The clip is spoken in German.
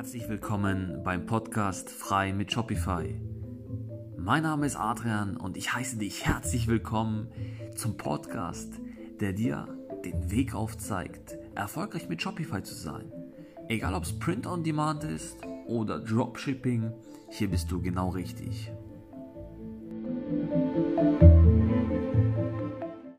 Herzlich willkommen beim Podcast Frei mit Shopify. Mein Name ist Adrian und ich heiße dich herzlich willkommen zum Podcast, der dir den Weg aufzeigt, erfolgreich mit Shopify zu sein. Egal ob es Print on Demand ist oder Dropshipping, hier bist du genau richtig.